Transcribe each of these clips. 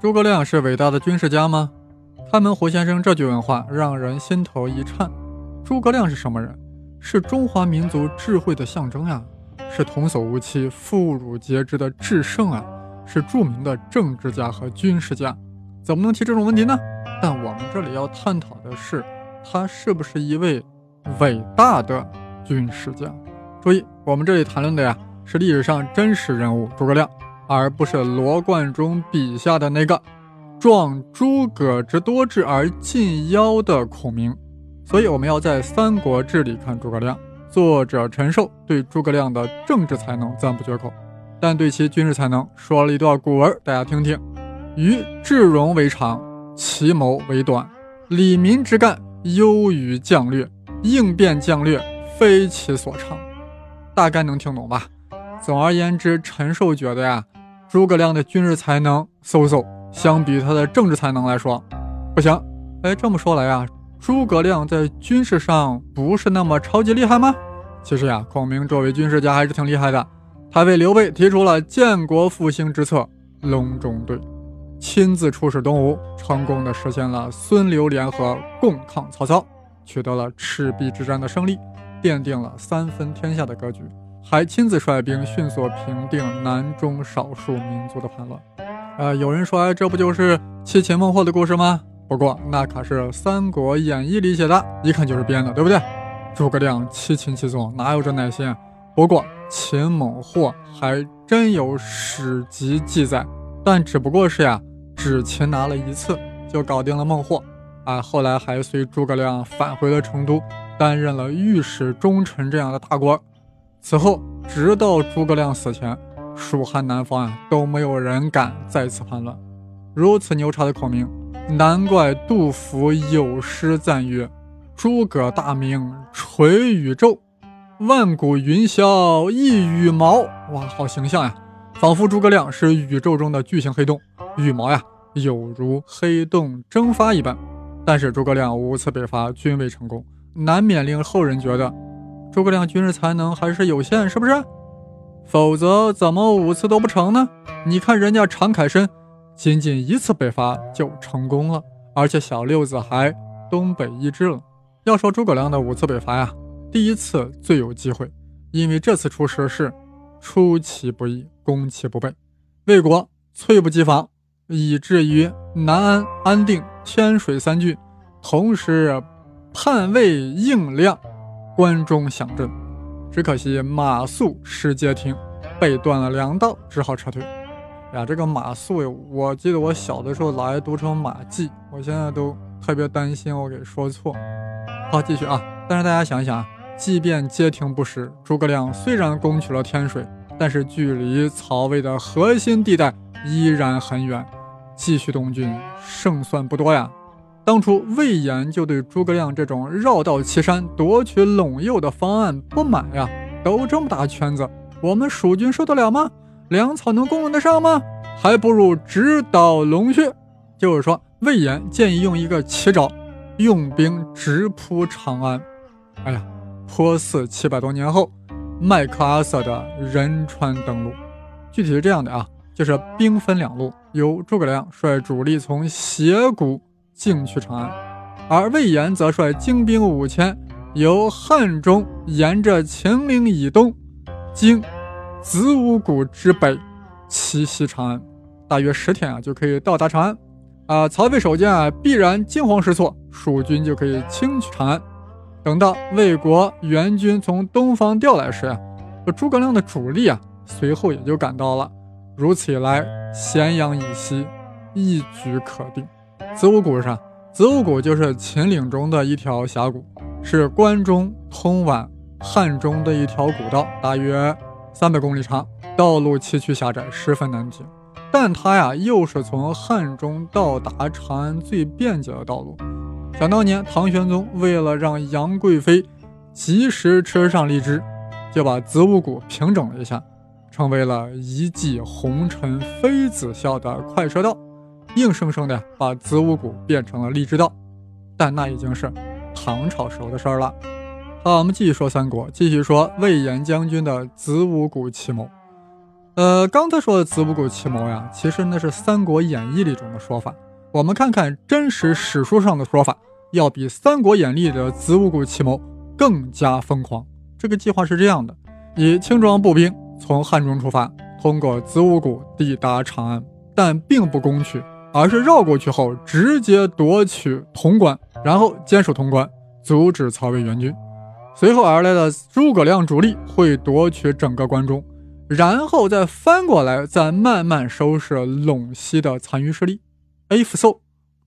诸葛亮是伟大的军事家吗？开门胡先生这句问话让人心头一颤。诸葛亮是什么人？是中华民族智慧的象征呀，是童叟无欺、妇孺皆知的智圣啊，是著名的政治家和军事家。怎么能提这种问题呢？但我们这里要探讨的是，他是不是一位伟大的军事家？注意，我们这里谈论的呀，是历史上真实人物诸葛亮。而不是罗贯中笔下的那个壮诸葛之多智而近妖的孔明，所以我们要在《三国志》里看诸葛亮。作者陈寿对诸葛亮的政治才能赞不绝口，但对其军事才能说了一段古文，大家听听：于智容为长，其谋为短，理民之干优于将略，应变将略非其所长。大概能听懂吧？总而言之，陈寿觉得呀。诸葛亮的军事才能嗖嗖，相比他的政治才能来说，不行。哎，这么说来啊，诸葛亮在军事上不是那么超级厉害吗？其实呀，孔明作为军事家还是挺厉害的。他为刘备提出了建国复兴之策“隆中对”，亲自出使东吴，成功的实现了孙刘联合共抗曹操，取得了赤壁之战的胜利，奠定了三分天下的格局。还亲自率兵迅速平定南中少数民族的叛乱。呃，有人说，哎，这不就是七擒孟获的故事吗？不过那可是《三国演义》里写的，一看就是编的，对不对？诸葛亮七擒七纵，哪有这耐心？不过秦孟获还真有史籍记载，但只不过是呀，只擒拿了一次就搞定了孟获。啊，后来还随诸葛亮返回了成都，担任了御史中丞这样的大官。此后，直到诸葛亮死前，蜀汉南方啊都没有人敢再次叛乱。如此牛叉的孔明，难怪杜甫有诗赞曰：“诸葛大名垂宇宙，万古云霄一羽毛。”哇，好形象呀！仿佛诸葛亮是宇宙中的巨型黑洞，羽毛呀有如黑洞蒸发一般。但是诸葛亮五次北伐均未成功，难免令后人觉得。诸葛亮军事才能还是有限，是不是？否则怎么五次都不成呢？你看人家常凯申，仅仅一次北伐就成功了，而且小六子还东北一支了。要说诸葛亮的五次北伐呀，第一次最有机会，因为这次出师是出其不意，攻其不备，魏国猝不及防，以至于南安、安定、天水三郡同时叛魏应亮。关中响震，只可惜马谡失街亭，被断了粮道，只好撤退。呀，这个马谡，我记得我小的时候老爱读成马季，我现在都特别担心我给说错。好，继续啊！但是大家想一想啊，即便街亭不失，诸葛亮虽然攻取了天水，但是距离曹魏的核心地带依然很远，继续东进胜算不多呀。当初魏延就对诸葛亮这种绕道岐山夺取陇右的方案不满呀，都这么大圈子，我们蜀军受得了吗？粮草能供应得上吗？还不如直捣龙穴。就是说，魏延建议用一个奇招，用兵直扑长安。哎呀，颇似七百多年后麦克阿瑟的仁川登陆。具体是这样的啊，就是兵分两路，由诸葛亮率主力从斜谷。进去长安，而魏延则率精兵五千，由汉中沿着秦岭以东，经子午谷之北，奇袭长安。大约十天啊，就可以到达长安。啊，曹魏守将啊，必然惊慌失措，蜀军就可以轻取长安。等到魏国援军从东方调来时啊，诸葛亮的主力啊，随后也就赶到了。如此一来，咸阳以西一举可定。子午谷是啥？子午谷就是秦岭中的一条峡谷，是关中通往汉中的一条古道，大约三百公里长，道路崎岖狭窄，十分难行。但它呀，又是从汉中到达长安最便捷的道路。想当年，唐玄宗为了让杨贵妃及时吃上荔枝，就把子午谷平整了一下，成为了一骑红尘妃子笑的快车道。硬生生的把子午谷变成了荔枝道，但那已经是唐朝时候的事儿了。好，我们继续说三国，继续说魏延将军的子午谷奇谋。呃，刚才说的子午谷奇谋呀，其实那是《三国演义》里中的说法。我们看看真实史书上的说法，要比《三国演义》的子午谷奇谋更加疯狂。这个计划是这样的：以轻装步兵从汉中出发，通过子午谷抵达长安，但并不攻取，而是绕过去后直接夺取潼关，然后坚守潼关，阻止曹魏援军。随后而来的诸葛亮主力会夺取整个关中。然后再翻过来，再慢慢收拾陇西的残余势力。If so，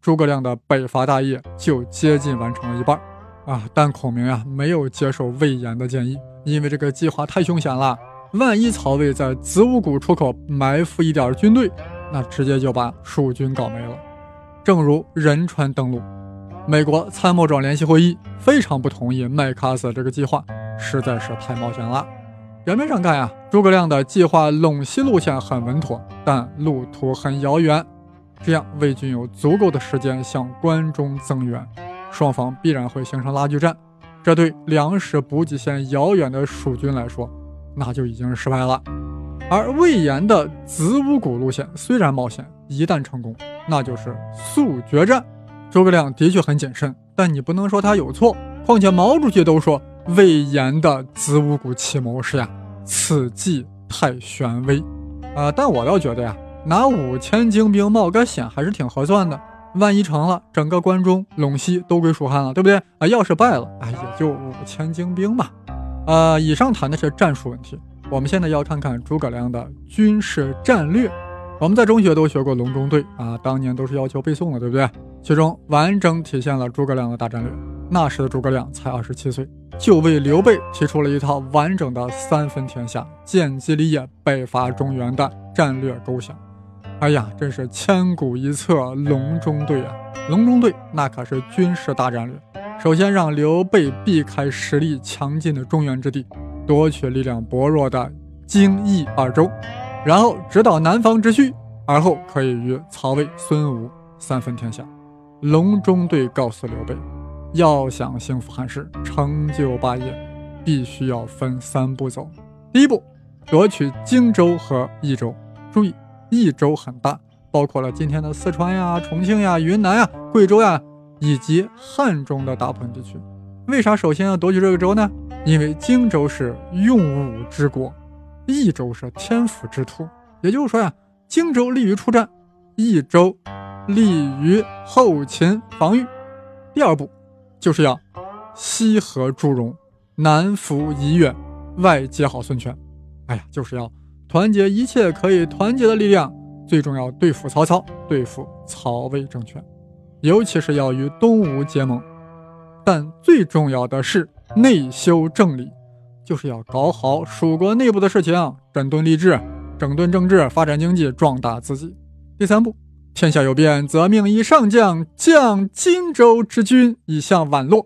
诸葛亮的北伐大业就接近完成了一半啊！但孔明呀，没有接受魏延的建议，因为这个计划太凶险了。万一曹魏在子午谷出口埋伏一点军队，那直接就把蜀军搞没了。正如仁川登陆，美国参谋长联席会议非常不同意麦克阿瑟这个计划，实在是太冒险了。表面上看呀，诸葛亮的计划陇西路线很稳妥，但路途很遥远，这样魏军有足够的时间向关中增援，双方必然会形成拉锯战。这对粮食补给线遥远的蜀军来说，那就已经是失败了。而魏延的子午谷路线虽然冒险，一旦成功，那就是速决战。诸葛亮的确很谨慎，但你不能说他有错。况且毛主席都说。魏延的子午谷奇谋是呀，此计太玄微，啊！但我倒觉得呀，拿五千精兵冒个险还是挺合算的。万一成了，整个关中、陇西都归蜀汉了，对不对？啊，要是败了，哎，也就五千精兵嘛。呃，以上谈的是战术问题，我们现在要看看诸葛亮的军事战略。我们在中学都学过隆中对啊，当年都是要求背诵的，对不对？其中完整体现了诸葛亮的大战略。那时的诸葛亮才二十七岁，就为刘备提出了一套完整的三分天下、建基立业、北伐中原的战略构想。哎呀，真是千古一策，隆中对啊！隆中对那可是军事大战略。首先让刘备避开实力强劲的中原之地，夺取力量薄弱的荆益二州，然后直捣南方之需，而后可以与曹魏、孙吴三分天下。隆中对告诉刘备。要想兴复汉室、成就霸业，必须要分三步走。第一步，夺取荆州和益州。注意，益州很大，包括了今天的四川呀、重庆呀、云南呀、贵州呀，以及汉中的大部分地区。为啥首先要夺取这个州呢？因为荆州是用武之国，益州是天府之土。也就是说呀，荆州利于出战，益州利于后勤防御。第二步。就是要西和祝融，南服夷越，外结好孙权。哎呀，就是要团结一切可以团结的力量，最重要对付曹操，对付曹魏政权，尤其是要与东吴结盟。但最重要的是内修政理，就是要搞好蜀国内部的事情，整顿吏治，整顿政治，发展经济，壮大自己。第三步。天下有变，则命以上将将荆州之军以向宛洛，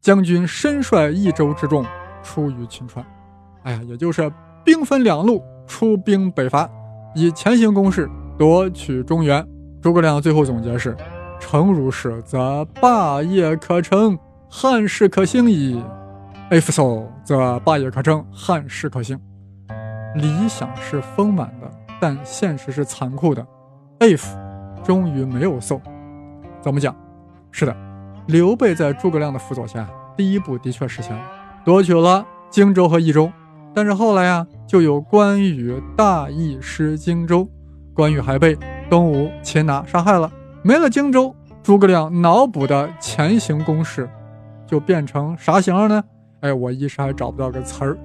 将军身率益州之众出于秦川。哎呀，也就是兵分两路出兵北伐，以前行攻势夺取中原。诸葛亮最后总结是：诚如是，则霸业可成，汉室可兴矣；if so，则霸业可成，汉室可兴。理想是丰满的，但现实是残酷的。if 终于没有送，怎么讲？是的，刘备在诸葛亮的辅佐下，第一步的确实现了，夺取了荆州和益州。但是后来呀，就有关羽大意失荆州，关羽还被东吴擒拿杀害了。没了荆州，诸葛亮脑补的前行攻势就变成啥形呢？哎，我一时还找不到个词儿。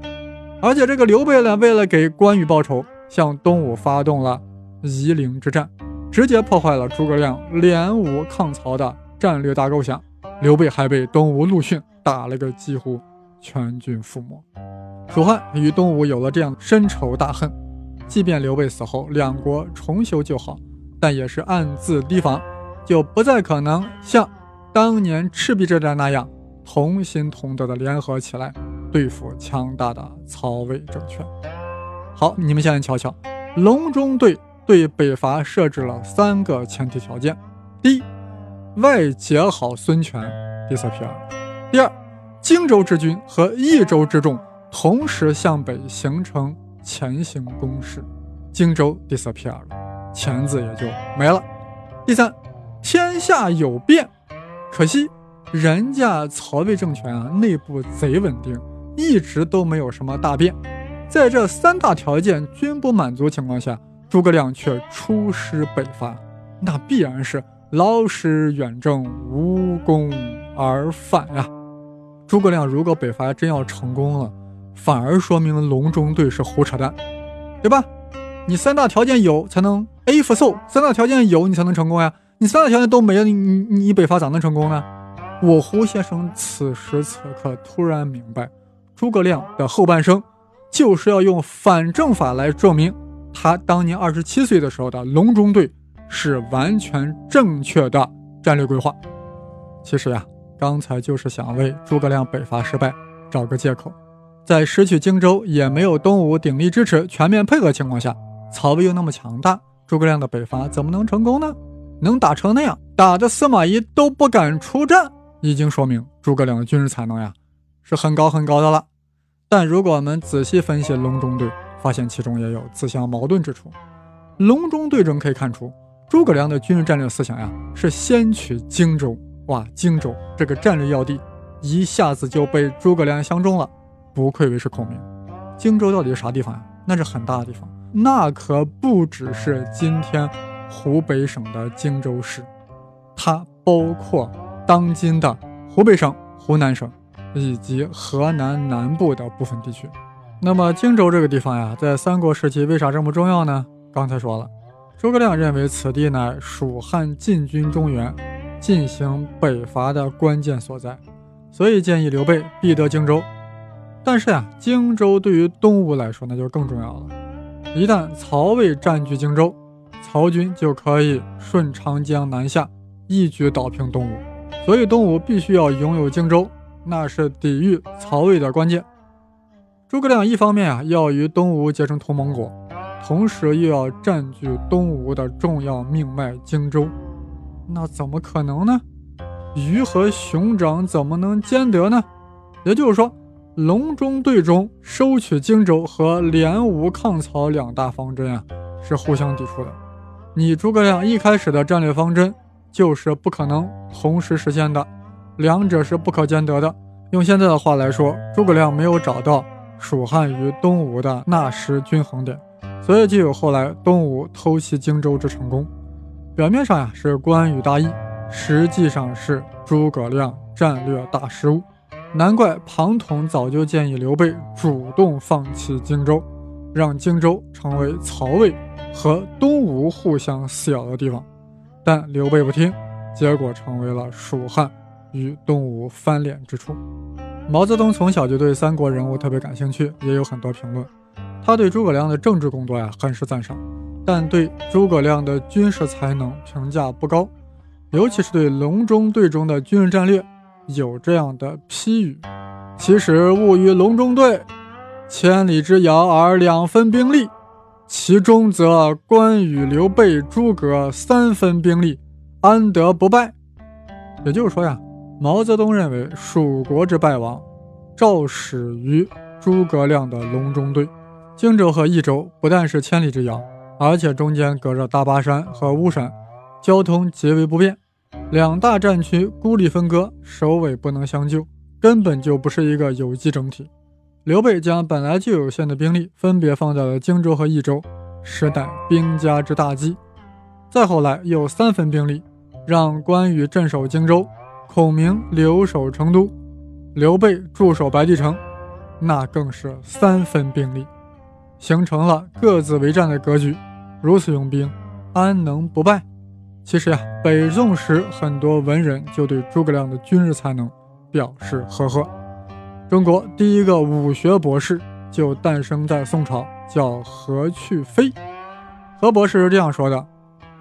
而且这个刘备呢，为了给关羽报仇，向东吴发动了夷陵之战。直接破坏了诸葛亮联吴抗曹的战略大构想，刘备还被东吴陆逊打了个几乎全军覆没。蜀汉与东吴有了这样深仇大恨，即便刘备死后两国重修旧好，但也是暗自提防，就不再可能像当年赤壁之战那样同心同德的联合起来对付强大的曹魏政权。好，你们现在瞧瞧，隆中对。对北伐设置了三个前提条件：第一，外结好孙权 disappear；第二，荆州之军和益州之众同时向北形成前行攻势；荆州 disappear 了，钱字也就没了。第三，天下有变，可惜人家曹魏政权啊，内部贼稳定，一直都没有什么大变。在这三大条件均不满足情况下，诸葛亮却出师北伐，那必然是劳师远征，无功而返呀。诸葛亮如果北伐真要成功了，反而说明隆中对是胡扯淡，对吧？你三大条件有才能 A 复 so，三大条件有你才能成功呀。你三大条件都没了，你你你北伐咋能成功呢？我胡先生此时此刻突然明白，诸葛亮的后半生就是要用反证法来证明他当年二十七岁的时候的隆中对是完全正确的战略规划。其实呀。刚才就是想为诸葛亮北伐失败找个借口，在失去荆州也没有东吴鼎力支持、全面配合情况下，曹魏又那么强大，诸葛亮的北伐怎么能成功呢？能打成那样，打的司马懿都不敢出战，已经说明诸葛亮的军事才能呀是很高很高的了。但如果我们仔细分析隆中对，发现其中也有自相矛盾之处。隆中对中可以看出，诸葛亮的军事战略思想呀是先取荆州。哇，荆州这个战略要地，一下子就被诸葛亮相中了，不愧为是孔明。荆州到底是啥地方呀？那是很大的地方，那可不只是今天湖北省的荆州市，它包括当今的湖北省、湖南省以及河南南部的部分地区。那么荆州这个地方呀，在三国时期为啥这么重要呢？刚才说了，诸葛亮认为此地乃蜀汉进军中原。进行北伐的关键所在，所以建议刘备必得荆州。但是呀，荆州对于东吴来说那就更重要了。一旦曹魏占据荆州，曹军就可以顺长江南下，一举倒平东吴。所以东吴必须要拥有荆州，那是抵御曹魏的关键。诸葛亮一方面啊要与东吴结成同盟国，同时又要占据东吴的重要命脉荆州。那怎么可能呢？鱼和熊掌怎么能兼得呢？也就是说，隆中对中收取荆州和联吴抗曹两大方针啊，是互相抵触的。你诸葛亮一开始的战略方针就是不可能同时实现的，两者是不可兼得的。用现在的话来说，诸葛亮没有找到蜀汉与东吴的纳时均衡点，所以就有后来东吴偷袭荆州之成功。表面上呀是关羽大意，实际上是诸葛亮战略大失误。难怪庞统早就建议刘备主动放弃荆州，让荆州成为曹魏和东吴互相撕咬的地方。但刘备不听，结果成为了蜀汉与东吴翻脸之处。毛泽东从小就对三国人物特别感兴趣，也有很多评论。他对诸葛亮的政治工作呀很是赞赏。但对诸葛亮的军事才能评价不高，尤其是对隆中对中的军事战略有这样的批语：其实物与隆中对，千里之遥而两分兵力，其中则关羽、刘备、诸葛三分兵力，安得不败？也就是说呀，毛泽东认为蜀国之败亡，肇始于诸葛亮的隆中对。荆州和益州不但是千里之遥。而且中间隔着大巴山和巫山，交通极为不便，两大战区孤立分割，首尾不能相救，根本就不是一个有机整体。刘备将本来就有限的兵力分别放在了荆州和益州，实乃兵家之大忌。再后来又三分兵力，让关羽镇守荆州，孔明留守成都，刘备驻守白帝城，那更是三分兵力。形成了各自为战的格局，如此用兵，安能不败？其实呀，北宋时很多文人就对诸葛亮的军事才能表示呵呵。中国第一个武学博士就诞生在宋朝，叫何去非。何博士是这样说的：“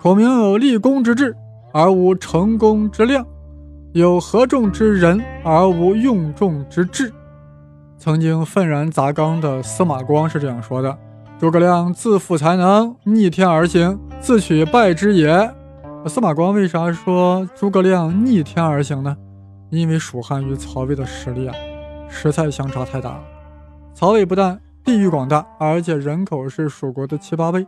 孔明有立功之志，而无成功之量；有合众之人，而无用众之智。”曾经愤然砸缸的司马光是这样说的：“诸葛亮自负才能，逆天而行，自取败之也。”司马光为啥说诸葛亮逆天而行呢？因为蜀汉与曹魏的实力啊，实在相差太大了。曹魏不但地域广大，而且人口是蜀国的七八倍，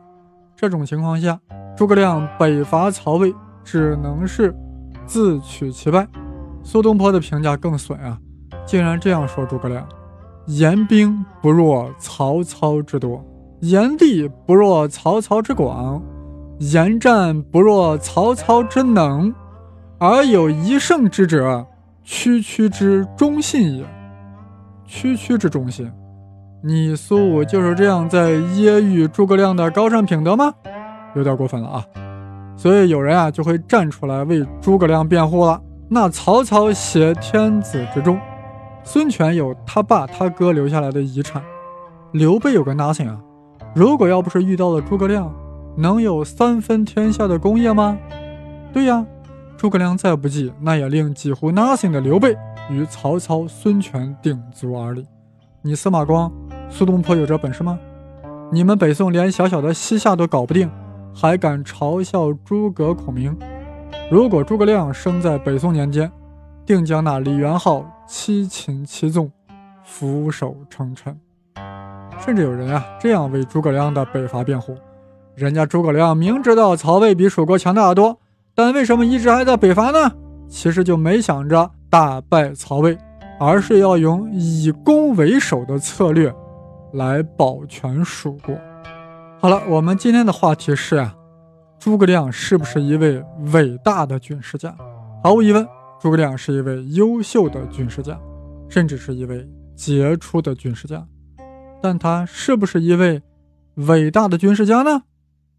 这种情况下，诸葛亮北伐曹魏只能是自取其败。苏东坡的评价更损啊，竟然这样说诸葛亮：言兵不若曹操之多，言地不若曹操之广，言战不若曹操之能，而有一胜之者，区区之忠信也。区区之忠心，你苏武就是这样在揶揄诸葛亮的高尚品德吗？有点过分了啊！所以有人啊就会站出来为诸葛亮辩护了。那曹操挟天子之重，孙权有他爸他哥留下来的遗产，刘备有个 nothing 啊！如果要不是遇到了诸葛亮，能有三分天下的功业吗？对呀，诸葛亮再不济，那也令几乎 nothing 的刘备。与曹操、孙权鼎足而立，你司马光、苏东坡有这本事吗？你们北宋连小小的西夏都搞不定，还敢嘲笑诸葛孔明？如果诸葛亮生在北宋年间，定将那李元昊七擒七纵，俯首称臣。甚至有人啊这样为诸葛亮的北伐辩护：人家诸葛亮明知道曹魏比蜀国强大的多，但为什么一直还在北伐呢？其实就没想着。大败曹魏，而是要用以攻为守的策略来保全蜀国。好了，我们今天的话题是啊，诸葛亮是不是一位伟大的军事家？毫无疑问，诸葛亮是一位优秀的军事家，甚至是一位杰出的军事家。但他是不是一位伟大的军事家呢？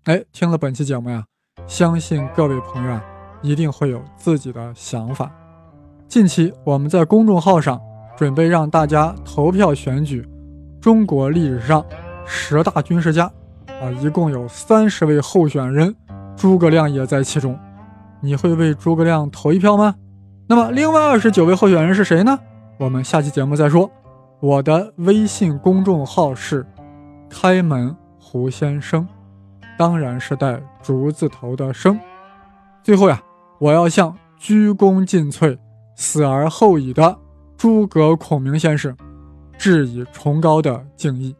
哎，听了本期节目呀，相信各位朋友啊，一定会有自己的想法。近期我们在公众号上准备让大家投票选举中国历史上十大军事家，啊，一共有三十位候选人，诸葛亮也在其中。你会为诸葛亮投一票吗？那么另外二十九位候选人是谁呢？我们下期节目再说。我的微信公众号是开门胡先生，当然是带竹字头的生。最后呀，我要向鞠躬尽瘁。死而后已的诸葛孔明先生，致以崇高的敬意。